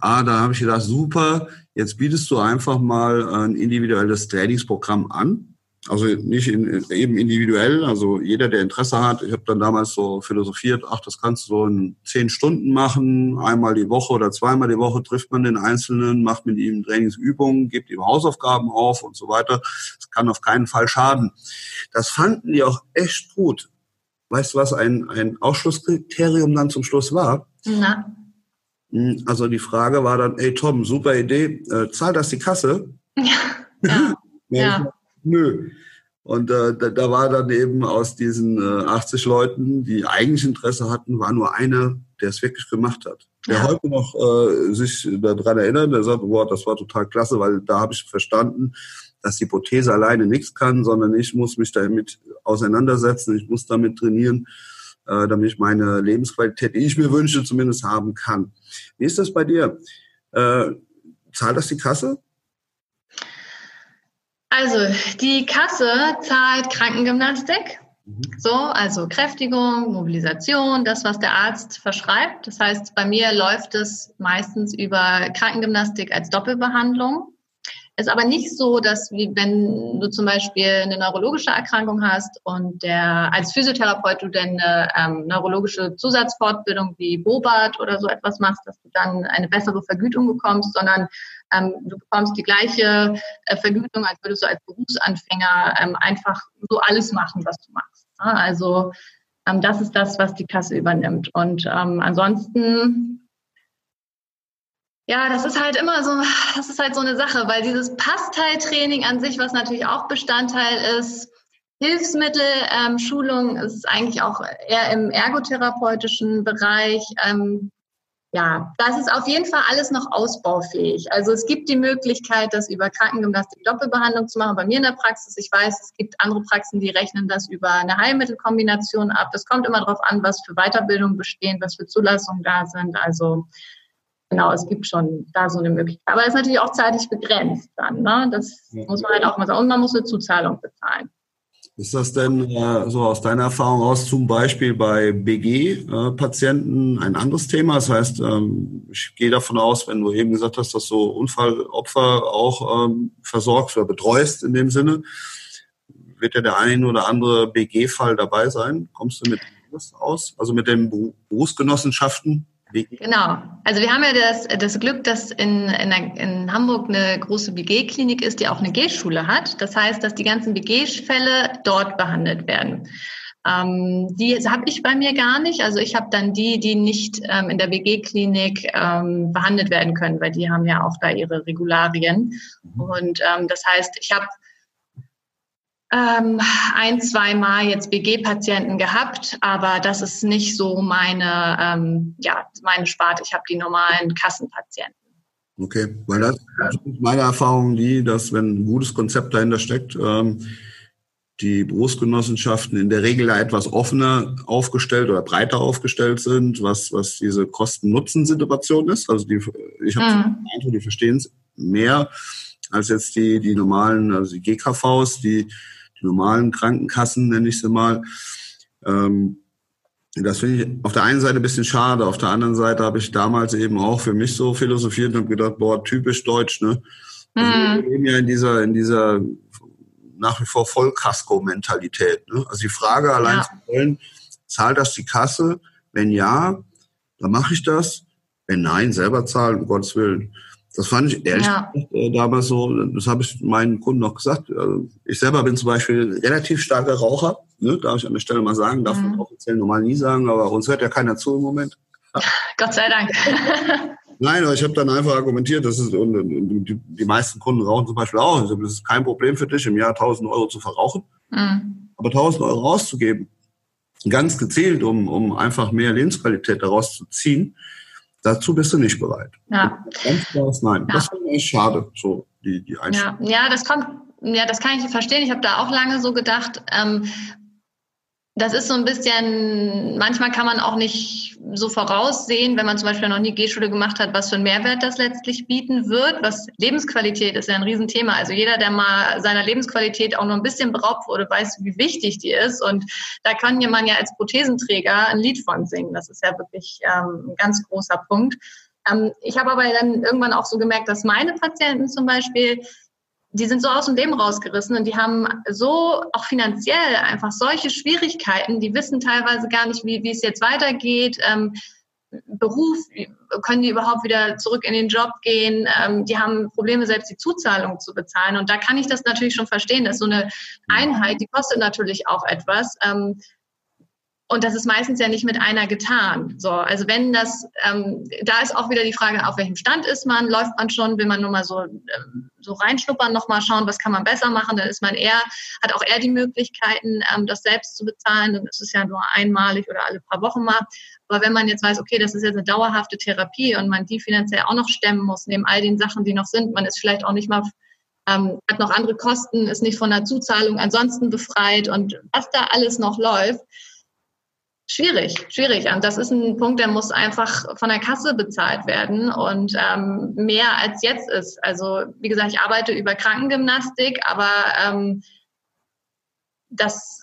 Ah, da habe ich gedacht, super, jetzt bietest du einfach mal ein individuelles Trainingsprogramm an also nicht in, eben individuell, also jeder, der Interesse hat. Ich habe dann damals so philosophiert, ach, das kannst du so in zehn Stunden machen, einmal die Woche oder zweimal die Woche trifft man den Einzelnen, macht mit ihm Trainingsübungen, gibt ihm Hausaufgaben auf und so weiter. Das kann auf keinen Fall schaden. Das fanden die auch echt gut. Weißt du, was ein, ein Ausschlusskriterium dann zum Schluss war? Na. Hm, also die Frage war dann, ey Tom, super Idee, äh, zahl das die Kasse? Ja. ja. ja. Nö. Und äh, da, da war dann eben aus diesen äh, 80 Leuten, die eigentlich Interesse hatten, war nur einer, der es wirklich gemacht hat. Der ja. heute noch äh, sich daran erinnert, der sagt, boah, das war total klasse, weil da habe ich verstanden, dass die Prothese alleine nichts kann, sondern ich muss mich damit auseinandersetzen, ich muss damit trainieren, äh, damit ich meine Lebensqualität, die ich mir wünsche, zumindest haben kann. Wie ist das bei dir? Äh, zahlt das die Kasse? Also, die Kasse zahlt Krankengymnastik, Mhm. So, also Kräftigung, Mobilisation, das, was der Arzt verschreibt. Das heißt, bei mir läuft es meistens über Krankengymnastik als Doppelbehandlung. Ist aber nicht so, dass wie wenn du zum Beispiel eine neurologische Erkrankung hast und der als Physiotherapeut du dann eine ähm, neurologische Zusatzfortbildung wie Bobat oder so etwas machst, dass du dann eine bessere Vergütung bekommst, sondern ähm, du bekommst die gleiche äh, Vergütung, als würdest du als Berufsanfänger ähm, einfach so alles machen, was du machst. Ja, also ähm, das ist das, was die Kasse übernimmt. Und ähm, ansonsten ja, das ist halt immer so, das ist halt so eine Sache, weil dieses Passteiltraining an sich, was natürlich auch Bestandteil ist, Hilfsmittel, ähm, Schulung ist eigentlich auch eher im ergotherapeutischen Bereich. Ähm, ja, das ist auf jeden Fall alles noch ausbaufähig. Also es gibt die Möglichkeit, das über Krankengymnastik Doppelbehandlung zu machen. Bei mir in der Praxis, ich weiß, es gibt andere Praxen, die rechnen das über eine Heilmittelkombination ab. Das kommt immer darauf an, was für Weiterbildungen bestehen, was für Zulassungen da sind. Also genau, es gibt schon da so eine Möglichkeit. Aber es ist natürlich auch zeitlich begrenzt dann. Ne? Das ja. muss man halt auch mal sagen. Und man muss eine Zuzahlung bezahlen. Ist das denn äh, so aus deiner Erfahrung aus zum Beispiel bei BG-Patienten äh, ein anderes Thema? Das heißt, ähm, ich gehe davon aus, wenn du eben gesagt hast, dass du Unfallopfer auch ähm, versorgst oder betreust in dem Sinne, wird ja der ein oder andere BG-Fall dabei sein. Kommst du mit das aus? Also mit den Berufsgenossenschaften? Genau. Also wir haben ja das, das Glück, dass in, in, in Hamburg eine große BG-Klinik ist, die auch eine G-Schule hat. Das heißt, dass die ganzen BG-Fälle dort behandelt werden. Ähm, die habe ich bei mir gar nicht. Also ich habe dann die, die nicht ähm, in der BG-Klinik ähm, behandelt werden können, weil die haben ja auch da ihre Regularien. Mhm. Und ähm, das heißt, ich habe ähm, ein, zwei Mal jetzt BG-Patienten gehabt, aber das ist nicht so meine, ähm, ja, meine Sparte. Ich habe die normalen Kassenpatienten. Okay, weil das ist meine Erfahrung die, dass wenn ein gutes Konzept dahinter steckt, ähm, die Berufsgenossenschaften in der Regel etwas offener aufgestellt oder breiter aufgestellt sind, was, was diese Kosten-Nutzen-Situation ist. Also die, ich habe mhm. den Eindruck, die verstehen es mehr als jetzt die, die normalen, also die GKVs, die die normalen Krankenkassen, nenne ich sie mal. Ähm, das finde ich auf der einen Seite ein bisschen schade, auf der anderen Seite habe ich damals eben auch für mich so philosophiert und habe gedacht, boah, typisch deutsch, ne? Also mhm. Wir leben ja in dieser, in dieser nach wie vor Vollkasko-Mentalität. Ne? Also die Frage allein ja. zu stellen, zahlt das die Kasse? Wenn ja, dann mache ich das. Wenn nein, selber zahlen, um Gottes Willen. Das fand ich ehrlich ja. gesagt, äh, damals so, das habe ich meinen Kunden noch gesagt. Also ich selber bin zum Beispiel relativ starker Raucher, ne, darf ich an der Stelle mal sagen, darf mhm. man offiziell normal nie sagen, aber uns hört ja keiner zu im Moment. Gott sei Dank. Nein, aber ich habe dann einfach argumentiert, das ist, und die, die, meisten Kunden rauchen zum Beispiel auch. Also das ist kein Problem für dich, im Jahr 1000 Euro zu verrauchen. Mhm. Aber 1000 Euro rauszugeben, ganz gezielt, um, um einfach mehr Lebensqualität daraus zu ziehen, Dazu bist du nicht bereit. Ja. Ganz klar nein. Ja. Das finde ich schade, so die, die Einstellung. Ja. ja, das kommt, ja, das kann ich verstehen. Ich habe da auch lange so gedacht, ähm, das ist so ein bisschen, manchmal kann man auch nicht so voraussehen, wenn man zum Beispiel noch nie G-Schule gemacht hat, was für einen Mehrwert das letztlich bieten wird. Was Lebensqualität ist ja ein Riesenthema. Also jeder, der mal seiner Lebensqualität auch nur ein bisschen beraubt wurde, weiß, wie wichtig die ist. Und da kann man ja als Prothesenträger ein Lied von singen. Das ist ja wirklich ähm, ein ganz großer Punkt. Ähm, ich habe aber dann irgendwann auch so gemerkt, dass meine Patienten zum Beispiel die sind so aus dem Leben rausgerissen und die haben so auch finanziell einfach solche Schwierigkeiten, die wissen teilweise gar nicht, wie, wie es jetzt weitergeht. Ähm, Beruf, können die überhaupt wieder zurück in den Job gehen? Ähm, die haben Probleme, selbst die Zuzahlung zu bezahlen. Und da kann ich das natürlich schon verstehen, dass so eine Einheit, die kostet natürlich auch etwas. Ähm, und das ist meistens ja nicht mit einer getan. So, also wenn das, ähm, da ist auch wieder die Frage, auf welchem Stand ist man, läuft man schon, will man nur mal so, ähm, so reinschnuppern, nochmal schauen, was kann man besser machen, dann ist man eher, hat auch eher die Möglichkeiten, ähm, das selbst zu bezahlen. Dann ist es ja nur einmalig oder alle paar Wochen mal. Aber wenn man jetzt weiß, okay, das ist jetzt eine dauerhafte Therapie und man die finanziell auch noch stemmen muss, neben all den Sachen, die noch sind, man ist vielleicht auch nicht mal ähm, hat noch andere Kosten, ist nicht von der Zuzahlung ansonsten befreit und was da alles noch läuft, Schwierig, schwierig. Und das ist ein Punkt, der muss einfach von der Kasse bezahlt werden und ähm, mehr als jetzt ist. Also wie gesagt, ich arbeite über Krankengymnastik, aber ähm, das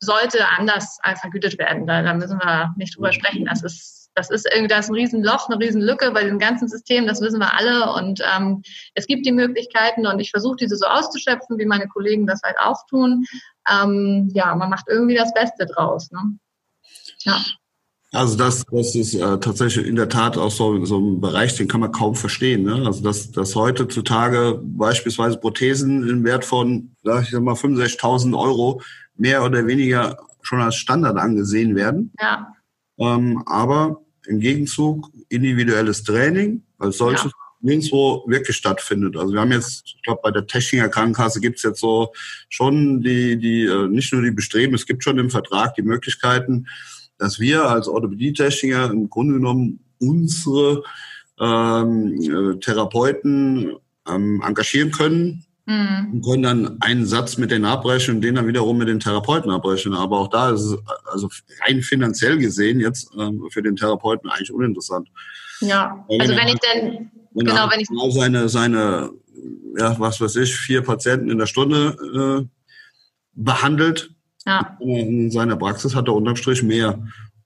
sollte anders vergütet werden. Da, da müssen wir nicht drüber sprechen. Das ist, das ist irgendwie, da ist ein Riesenloch, eine Riesenlücke bei dem ganzen System, das wissen wir alle. Und ähm, es gibt die Möglichkeiten und ich versuche diese so auszuschöpfen, wie meine Kollegen das halt auch tun. Ähm, ja, man macht irgendwie das Beste draus. Ne? Ja. Also das, das ist äh, tatsächlich in der Tat auch so, so ein Bereich, den kann man kaum verstehen. Ne? Also dass, dass heutzutage beispielsweise Prothesen im Wert von, sag ich mal, 65.000 Euro mehr oder weniger schon als Standard angesehen werden. Ja. Ähm, aber im Gegenzug individuelles Training als solches ja. nirgendwo wirklich stattfindet. Also wir haben jetzt, ich glaube, bei der Techniker Krankenkasse gibt es jetzt so schon die, die, äh, nicht nur die Bestreben, es gibt schon im Vertrag die Möglichkeiten, dass wir als Orthopädie-Techniker im Grunde genommen unsere ähm, äh, Therapeuten ähm, engagieren können mhm. und können dann einen Satz mit denen abbrechen und den dann wiederum mit den Therapeuten abbrechen. Aber auch da ist es also rein finanziell gesehen jetzt ähm, für den Therapeuten eigentlich uninteressant. Ja, Weil also wenn ich dann wenn genau, wenn ich seine seine ja was weiß ich vier Patienten in der Stunde äh, behandelt, ja. In seiner Praxis hat er unterm Strich mehr.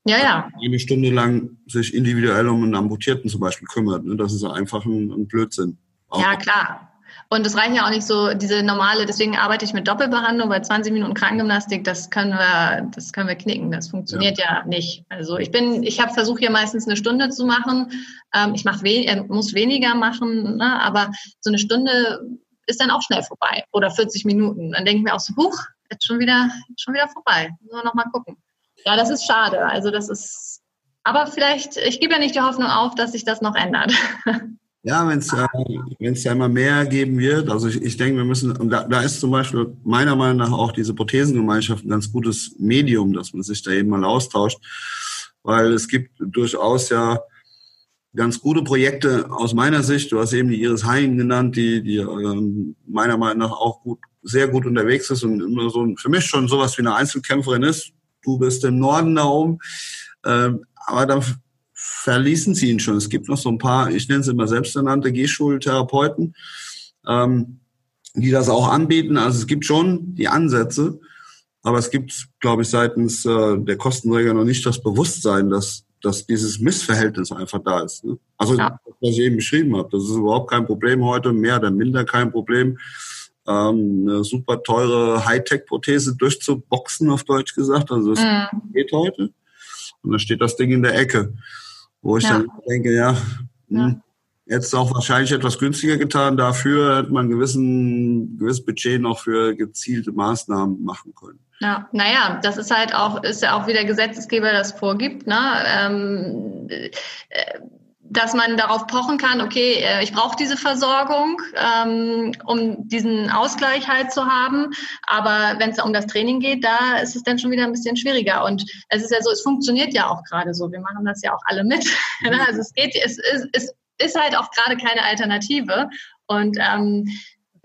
Ja, ja. Eine Stunde lang sich individuell um einen Amputierten zum Beispiel kümmert. Ne? Das ist einfach ein, ein Blödsinn. Auch. Ja, klar. Und es reicht ja auch nicht so diese normale, deswegen arbeite ich mit Doppelbehandlung, bei 20 Minuten Krankengymnastik, das können wir, das können wir knicken. Das funktioniert ja, ja nicht. Also ich bin, ich habe versucht hier meistens eine Stunde zu machen. Ähm, ich mach we äh, muss weniger machen, ne? aber so eine Stunde ist dann auch schnell vorbei. Oder 40 Minuten. Dann denke ich mir auch so, huch, jetzt schon wieder, schon wieder vorbei. Nur noch mal gucken. Ja, das ist schade. Also das ist, aber vielleicht, ich gebe ja nicht die Hoffnung auf, dass sich das noch ändert. Ja, wenn es äh, wenn's ja immer mehr geben wird, also ich, ich denke, wir müssen, und da, da ist zum Beispiel meiner Meinung nach auch diese Prothesengemeinschaft ein ganz gutes Medium, dass man sich da eben mal austauscht, weil es gibt durchaus ja ganz gute Projekte aus meiner Sicht. Du hast eben die Iris Hein genannt, die, die ähm, meiner Meinung nach auch gut sehr gut unterwegs ist und immer so für mich schon sowas wie eine Einzelkämpferin ist. Du bist im Norden da oben. Ähm, aber dann verließen sie ihn schon. Es gibt noch so ein paar, ich nenne sie immer selbsternannte Gehschultherapeuten, ähm, die das auch anbieten. Also es gibt schon die Ansätze, aber es gibt, glaube ich, seitens äh, der Kostenträger noch nicht das Bewusstsein, dass, dass dieses Missverhältnis einfach da ist. Ne? Also ja. was ich eben beschrieben habe, das ist überhaupt kein Problem heute, mehr oder minder kein Problem ähm, eine super teure Hightech-Prothese durchzuboxen, auf Deutsch gesagt. Also das mhm. geht heute. Und dann steht das Ding in der Ecke, wo ich ja. dann denke, ja, ja. Hm, jetzt auch wahrscheinlich etwas günstiger getan. Dafür hätte man gewissen gewisses Budget noch für gezielte Maßnahmen machen können. Ja, naja, das ist halt auch, ist ja auch wie der Gesetzgeber das vorgibt. Ne? Ähm, äh, dass man darauf pochen kann, okay, äh, ich brauche diese Versorgung, ähm, um diesen Ausgleich halt zu haben. Aber wenn es um das Training geht, da ist es dann schon wieder ein bisschen schwieriger. Und es ist ja so, es funktioniert ja auch gerade so. Wir machen das ja auch alle mit. Ne? also es geht, es ist, es ist halt auch gerade keine Alternative. Und ähm,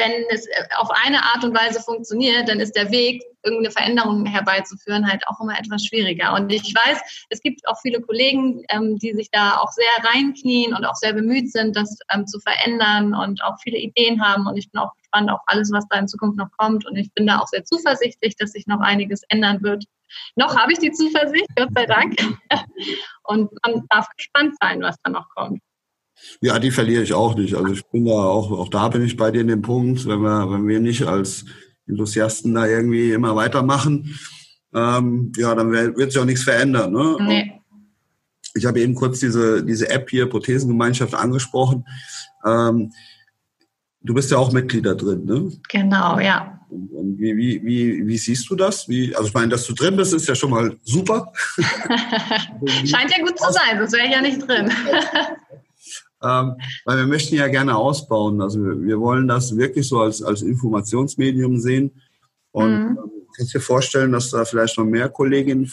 wenn es äh, auf eine Art und Weise funktioniert, dann ist der Weg, irgendeine Veränderung herbeizuführen, halt auch immer etwas schwieriger. Und ich weiß, es gibt auch viele Kollegen, ähm, die sich da auch sehr reinknien und auch sehr bemüht sind, das ähm, zu verändern und auch viele Ideen haben. Und ich bin auch gespannt auf alles, was da in Zukunft noch kommt. Und ich bin da auch sehr zuversichtlich, dass sich noch einiges ändern wird. Noch habe ich die Zuversicht, Gott sei Dank. Und man darf gespannt sein, was da noch kommt. Ja, die verliere ich auch nicht. Also ich bin da auch, auch da bin ich bei dir in dem Punkt, wenn wir, wenn wir nicht als Enthusiasten da irgendwie immer weitermachen, ähm, ja, dann wird sich auch nichts verändern. Ne? Nee. Ich habe eben kurz diese, diese App hier, Prothesengemeinschaft, angesprochen. Ähm, du bist ja auch Mitglied da drin, ne? Genau, ja. Und wie, wie, wie, wie siehst du das? Wie, also ich meine, dass du drin bist, ist ja schon mal super. Scheint ja gut zu sein, sonst wäre ich ja nicht drin. ähm, weil wir möchten ja gerne ausbauen. Also wir, wir, wollen das wirklich so als, als Informationsmedium sehen. Und mhm. ähm, kannst dir vorstellen, dass da vielleicht noch mehr Kolleginnen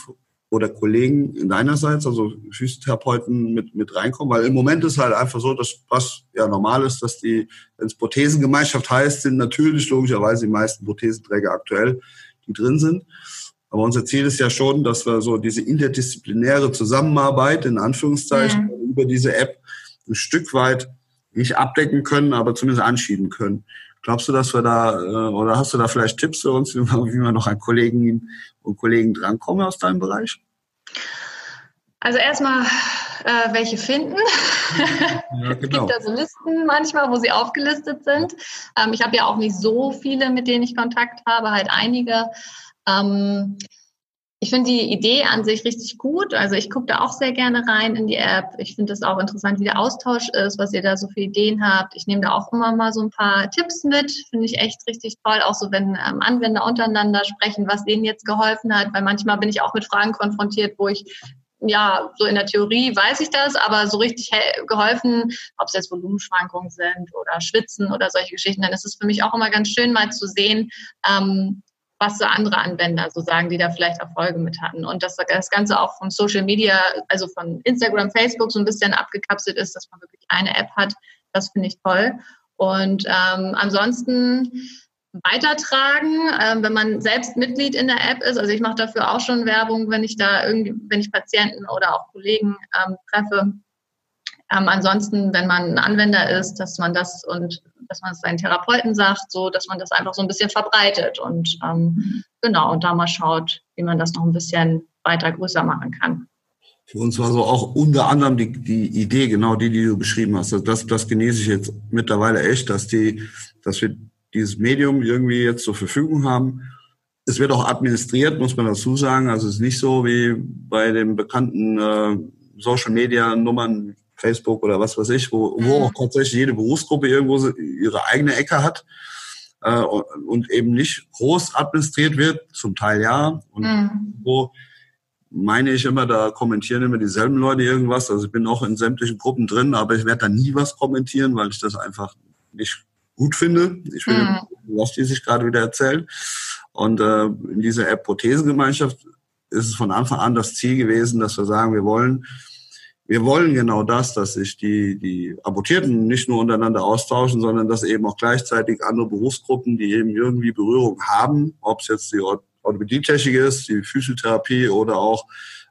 oder Kollegen deinerseits, also Physiotherapeuten mit, mit reinkommen, weil im Moment ist halt einfach so, dass was ja normal ist, dass die, wenn es Prothesengemeinschaft heißt, sind natürlich logischerweise die meisten Prothesenträger aktuell, die drin sind. Aber unser Ziel ist ja schon, dass wir so diese interdisziplinäre Zusammenarbeit in Anführungszeichen mhm. über diese App ein Stück weit nicht abdecken können, aber zumindest anschieben können. Glaubst du, dass wir da, äh, oder hast du da vielleicht Tipps für uns, wie wir, wie wir noch an Kolleginnen und Kollegen drankommen aus deinem Bereich? Also erstmal, äh, welche finden. Ja, genau. es gibt da so Listen manchmal, wo sie aufgelistet sind. Ähm, ich habe ja auch nicht so viele, mit denen ich Kontakt habe, halt einige. Ähm, ich finde die Idee an sich richtig gut. Also ich gucke da auch sehr gerne rein in die App. Ich finde es auch interessant, wie der Austausch ist, was ihr da so für Ideen habt. Ich nehme da auch immer mal so ein paar Tipps mit. Finde ich echt richtig toll. Auch so, wenn ähm, Anwender untereinander sprechen, was denen jetzt geholfen hat. Weil manchmal bin ich auch mit Fragen konfrontiert, wo ich ja, so in der Theorie weiß ich das, aber so richtig geholfen, ob es jetzt Volumenschwankungen sind oder Schwitzen oder solche Geschichten, dann ist es für mich auch immer ganz schön, mal zu sehen, ähm, was so andere Anwender so sagen, die da vielleicht Erfolge mit hatten. Und dass das Ganze auch von Social Media, also von Instagram, Facebook so ein bisschen abgekapselt ist, dass man wirklich eine App hat, das finde ich toll. Und ähm, ansonsten weitertragen, ähm, wenn man selbst Mitglied in der App ist. Also ich mache dafür auch schon Werbung, wenn ich da irgendwie, wenn ich Patienten oder auch Kollegen ähm, treffe. Ähm, ansonsten, wenn man ein Anwender ist, dass man das und dass man es seinen Therapeuten sagt, so dass man das einfach so ein bisschen verbreitet und ähm, genau und da mal schaut, wie man das noch ein bisschen weiter größer machen kann. Für uns war so auch unter anderem die, die Idee, genau die, die du beschrieben hast. Also das, das genieße ich jetzt mittlerweile echt, dass die, dass wir dieses Medium irgendwie jetzt zur Verfügung haben. Es wird auch administriert, muss man dazu sagen. Also es ist nicht so wie bei den bekannten äh, Social Media Nummern Facebook oder was weiß ich, wo, wo mhm. auch tatsächlich jede Berufsgruppe irgendwo ihre eigene Ecke hat äh, und eben nicht groß administriert wird, zum Teil ja. Und mhm. wo meine ich immer, da kommentieren immer dieselben Leute irgendwas. Also ich bin auch in sämtlichen Gruppen drin, aber ich werde da nie was kommentieren, weil ich das einfach nicht gut finde. Ich finde, mhm. was die sich gerade wieder erzählen. Und äh, in dieser App Prothesengemeinschaft ist es von Anfang an das Ziel gewesen, dass wir sagen, wir wollen wir wollen genau das, dass sich die, die Amputierten nicht nur untereinander austauschen, sondern dass eben auch gleichzeitig andere Berufsgruppen, die eben irgendwie Berührung haben, ob es jetzt die Orthopädietechnik ist, die Physiotherapie oder auch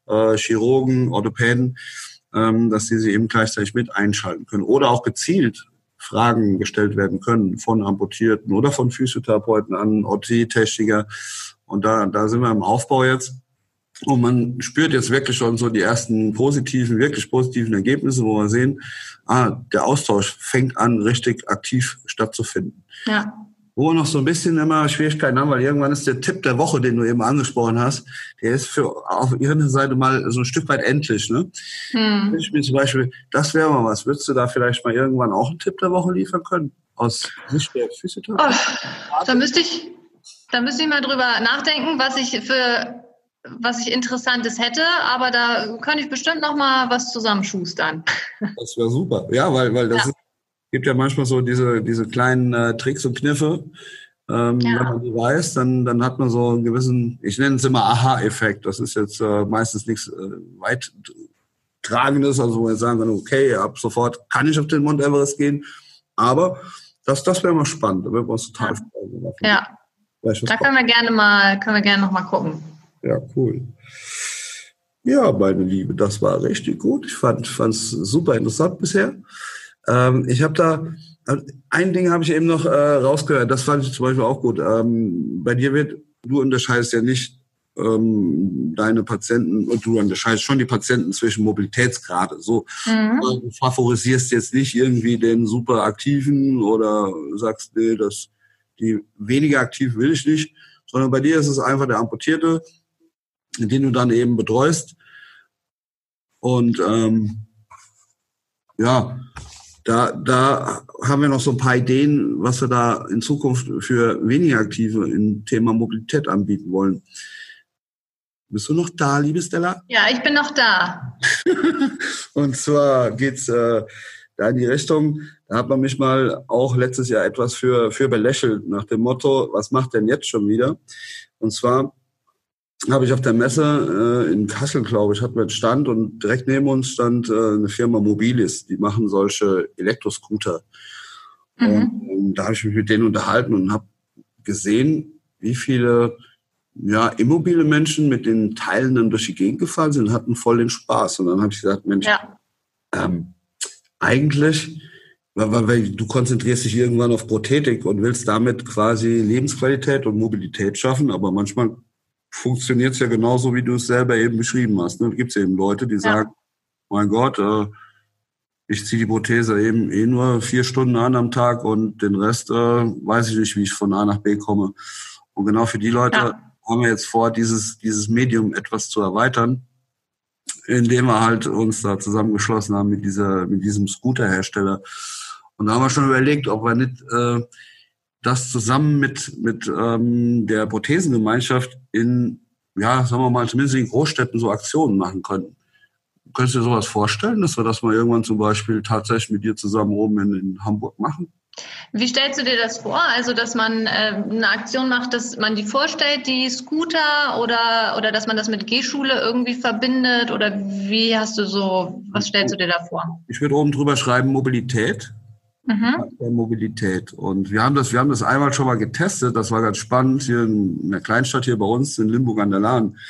äh, Chirurgen, Orthopäden, ähm, dass sie sie eben gleichzeitig mit einschalten können oder auch gezielt Fragen gestellt werden können von Amputierten oder von Physiotherapeuten an Orthopädietechniker. Und da, da sind wir im Aufbau jetzt. Und man spürt jetzt wirklich schon so die ersten positiven, wirklich positiven Ergebnisse, wo wir sehen, ah, der Austausch fängt an, richtig aktiv stattzufinden. Ja. Wo wir noch so ein bisschen immer Schwierigkeiten haben, weil irgendwann ist der Tipp der Woche, den du eben angesprochen hast, der ist für auf ihrer Seite mal so ein Stück weit endlich. Ne? Hm. Ich bin zum Beispiel, das wäre mal was. Würdest du da vielleicht mal irgendwann auch einen Tipp der Woche liefern können? Aus Sicht der Physiotherapie? Oh, da müsste ich, da müsste ich mal drüber nachdenken, was ich für was ich Interessantes hätte, aber da könnte ich bestimmt noch mal was zusammenschustern. Das wäre super. Ja, weil, weil das ja. Ist, gibt ja manchmal so diese, diese kleinen äh, Tricks und Kniffe. Ähm, ja. Wenn man die weiß, dann, dann hat man so einen gewissen, ich nenne es immer Aha-Effekt. Das ist jetzt äh, meistens nichts äh, weit tragendes, also wo wir sagen können, okay, ab sofort kann ich auf den Mount Everest gehen. Aber das, das wäre mal spannend. Da würden wir uns total freuen. Ja. Da können wir gerne mal, können wir gerne noch mal gucken. Ja, cool. Ja, meine Liebe, das war richtig gut. Ich fand es super interessant bisher. Ähm, ich habe da ein Ding habe ich eben noch äh, rausgehört. Das fand ich zum Beispiel auch gut. Ähm, bei dir wird du unterscheidest ja nicht ähm, deine Patienten und du unterscheidest schon die Patienten zwischen Mobilitätsgrade. So, mhm. du favorisierst jetzt nicht irgendwie den super aktiven oder sagst, nee, das die weniger aktiv will ich nicht, sondern bei dir ist es einfach der amputierte den du dann eben betreust. Und ähm, ja, da, da haben wir noch so ein paar Ideen, was wir da in Zukunft für weniger Aktive im Thema Mobilität anbieten wollen. Bist du noch da, liebe Stella? Ja, ich bin noch da. und zwar geht's äh, da in die Richtung, da hat man mich mal auch letztes Jahr etwas für, für belächelt, nach dem Motto, was macht denn jetzt schon wieder? Und zwar habe ich auf der Messe äh, in Kassel, glaube ich, hatten wir einen Stand und direkt neben uns stand äh, eine Firma Mobilis, die machen solche Elektroscooter. Mhm. Und, und da habe ich mich mit denen unterhalten und habe gesehen, wie viele ja, immobile Menschen mit den Teilen dann durch die Gegend gefallen sind und hatten voll den Spaß. Und dann habe ich gesagt, Mensch, ja. ähm, eigentlich weil, weil du konzentrierst dich irgendwann auf Prothetik und willst damit quasi Lebensqualität und Mobilität schaffen, aber manchmal funktioniert es ja genauso, wie du es selber eben beschrieben hast. Ne? Da gibt es eben Leute, die ja. sagen, mein Gott, äh, ich ziehe die Prothese eben eh nur vier Stunden an am Tag und den Rest äh, weiß ich nicht, wie ich von A nach B komme. Und genau für die Leute ja. haben wir jetzt vor, dieses, dieses Medium etwas zu erweitern, indem wir halt uns da zusammengeschlossen haben mit dieser, mit diesem Scooterhersteller. Und da haben wir schon überlegt, ob wir nicht äh, das zusammen mit, mit ähm, der Prothesengemeinschaft in, ja, sagen wir mal, zumindest in Großstädten so Aktionen machen könnten. Könntest du dir sowas vorstellen, dass wir das mal irgendwann zum Beispiel tatsächlich mit dir zusammen oben in, in Hamburg machen? Wie stellst du dir das vor? Also, dass man äh, eine Aktion macht, dass man die vorstellt, die Scooter, oder, oder dass man das mit G-Schule irgendwie verbindet? Oder wie hast du so, was stellst du dir da vor? Ich würde oben drüber schreiben Mobilität. Mhm. Der Mobilität. Und wir haben das, wir haben das einmal schon mal getestet. Das war ganz spannend hier in der Kleinstadt hier bei uns in Limburg an der Lahn.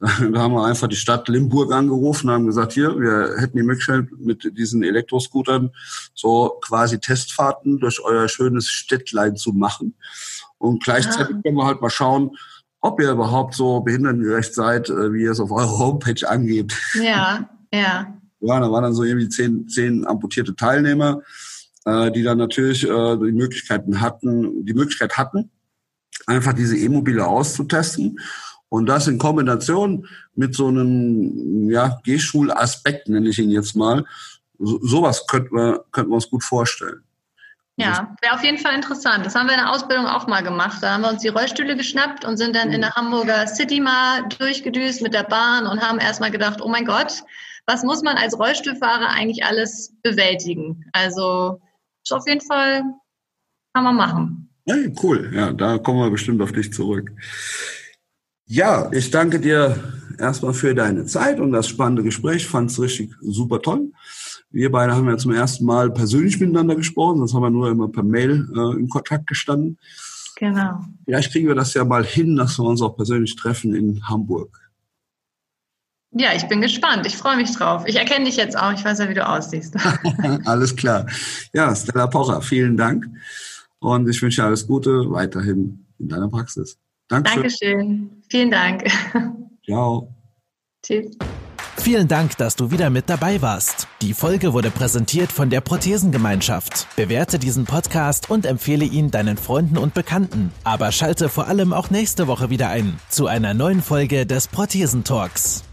Da haben wir einfach die Stadt Limburg angerufen und haben gesagt, hier, wir hätten die Möglichkeit mit diesen Elektroscootern so quasi Testfahrten durch euer schönes Städtlein zu machen. Und gleichzeitig ah. können wir halt mal schauen, ob ihr überhaupt so behindertengerecht seid, äh, wie ihr es auf eurer Homepage angebt. Ja, ja. Ja, da waren dann so irgendwie zehn, zehn amputierte Teilnehmer, äh, die dann natürlich äh, die Möglichkeiten hatten, die Möglichkeit hatten, einfach diese E-Mobile auszutesten und das in Kombination mit so einem ja, Gehschulaspekt, nenne ich ihn jetzt mal, so, sowas könnten wir, könnten wir uns gut vorstellen. Ja, wäre auf jeden Fall interessant. Das haben wir in der Ausbildung auch mal gemacht. Da haben wir uns die Rollstühle geschnappt und sind dann in der Hamburger City mal durchgedüst mit der Bahn und haben erstmal gedacht, oh mein Gott, was muss man als Rollstuhlfahrer eigentlich alles bewältigen? Also ist auf jeden Fall, kann man machen. Hey, cool. Ja, da kommen wir bestimmt auf dich zurück. Ja, ich danke dir erstmal für deine Zeit und das spannende Gespräch. Fand es richtig super toll. Wir beide haben ja zum ersten Mal persönlich miteinander gesprochen, sonst haben wir nur immer per Mail äh, in Kontakt gestanden. Genau. Vielleicht kriegen wir das ja mal hin, dass wir uns auch persönlich treffen in Hamburg. Ja, ich bin gespannt. Ich freue mich drauf. Ich erkenne dich jetzt auch. Ich weiß ja, wie du aussiehst. alles klar. Ja, Stella Pocher, vielen Dank. Und ich wünsche dir alles Gute weiterhin in deiner Praxis. Dankeschön. Dankeschön. Vielen Dank. Ciao. Tschüss. Vielen Dank, dass du wieder mit dabei warst. Die Folge wurde präsentiert von der Prothesengemeinschaft. Bewerte diesen Podcast und empfehle ihn deinen Freunden und Bekannten. Aber schalte vor allem auch nächste Woche wieder ein zu einer neuen Folge des Prothesentalks.